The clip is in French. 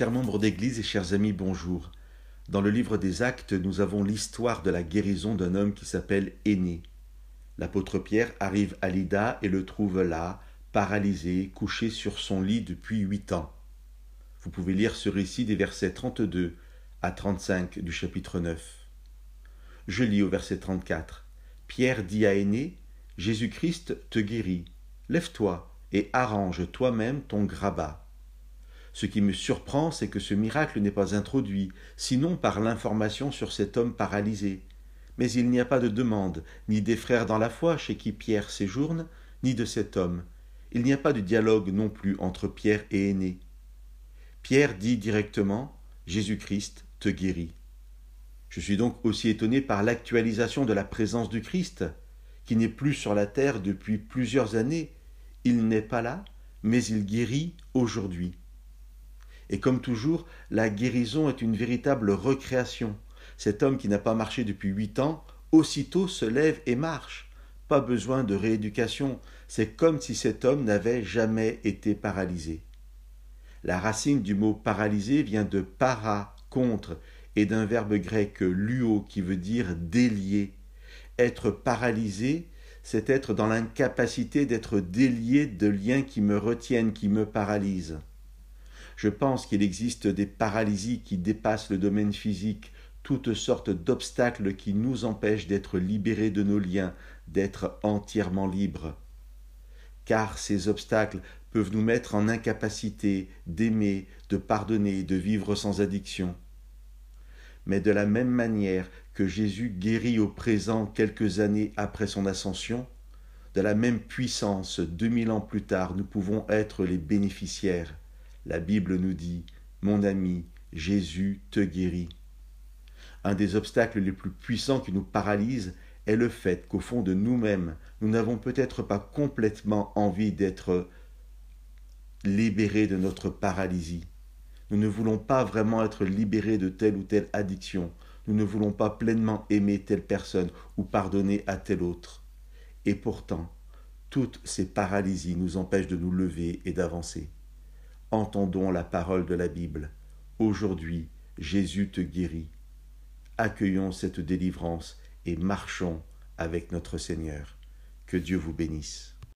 Chers membres d'Église et chers amis, bonjour. Dans le livre des Actes, nous avons l'histoire de la guérison d'un homme qui s'appelle Aîné. L'apôtre Pierre arrive à Lydda et le trouve là, paralysé, couché sur son lit depuis huit ans. Vous pouvez lire ce récit des versets 32 à 35 du chapitre 9. Je lis au verset 34. Pierre dit à Aîné Jésus-Christ te guérit. Lève-toi et arrange toi-même ton grabat. Ce qui me surprend, c'est que ce miracle n'est pas introduit, sinon par l'information sur cet homme paralysé. Mais il n'y a pas de demande, ni des frères dans la foi chez qui Pierre séjourne, ni de cet homme. Il n'y a pas de dialogue non plus entre Pierre et Aîné. Pierre dit directement Jésus-Christ te guérit. Je suis donc aussi étonné par l'actualisation de la présence du Christ, qui n'est plus sur la terre depuis plusieurs années. Il n'est pas là, mais il guérit aujourd'hui. Et comme toujours, la guérison est une véritable recréation. Cet homme qui n'a pas marché depuis huit ans, aussitôt se lève et marche. Pas besoin de rééducation, c'est comme si cet homme n'avait jamais été paralysé. La racine du mot paralysé vient de para, contre, et d'un verbe grec luo qui veut dire délier. Être paralysé, c'est être dans l'incapacité d'être délié de liens qui me retiennent, qui me paralysent. Je pense qu'il existe des paralysies qui dépassent le domaine physique, toutes sortes d'obstacles qui nous empêchent d'être libérés de nos liens, d'être entièrement libres. Car ces obstacles peuvent nous mettre en incapacité d'aimer, de pardonner, de vivre sans addiction. Mais de la même manière que Jésus guérit au présent quelques années après son ascension, de la même puissance deux mille ans plus tard, nous pouvons être les bénéficiaires la Bible nous dit Mon ami, Jésus te guérit. Un des obstacles les plus puissants qui nous paralysent est le fait qu'au fond de nous-mêmes, nous n'avons peut-être pas complètement envie d'être libérés de notre paralysie. Nous ne voulons pas vraiment être libérés de telle ou telle addiction. Nous ne voulons pas pleinement aimer telle personne ou pardonner à telle autre. Et pourtant, toutes ces paralysies nous empêchent de nous lever et d'avancer entendons la parole de la Bible. Aujourd'hui, Jésus te guérit. Accueillons cette délivrance et marchons avec notre Seigneur. Que Dieu vous bénisse.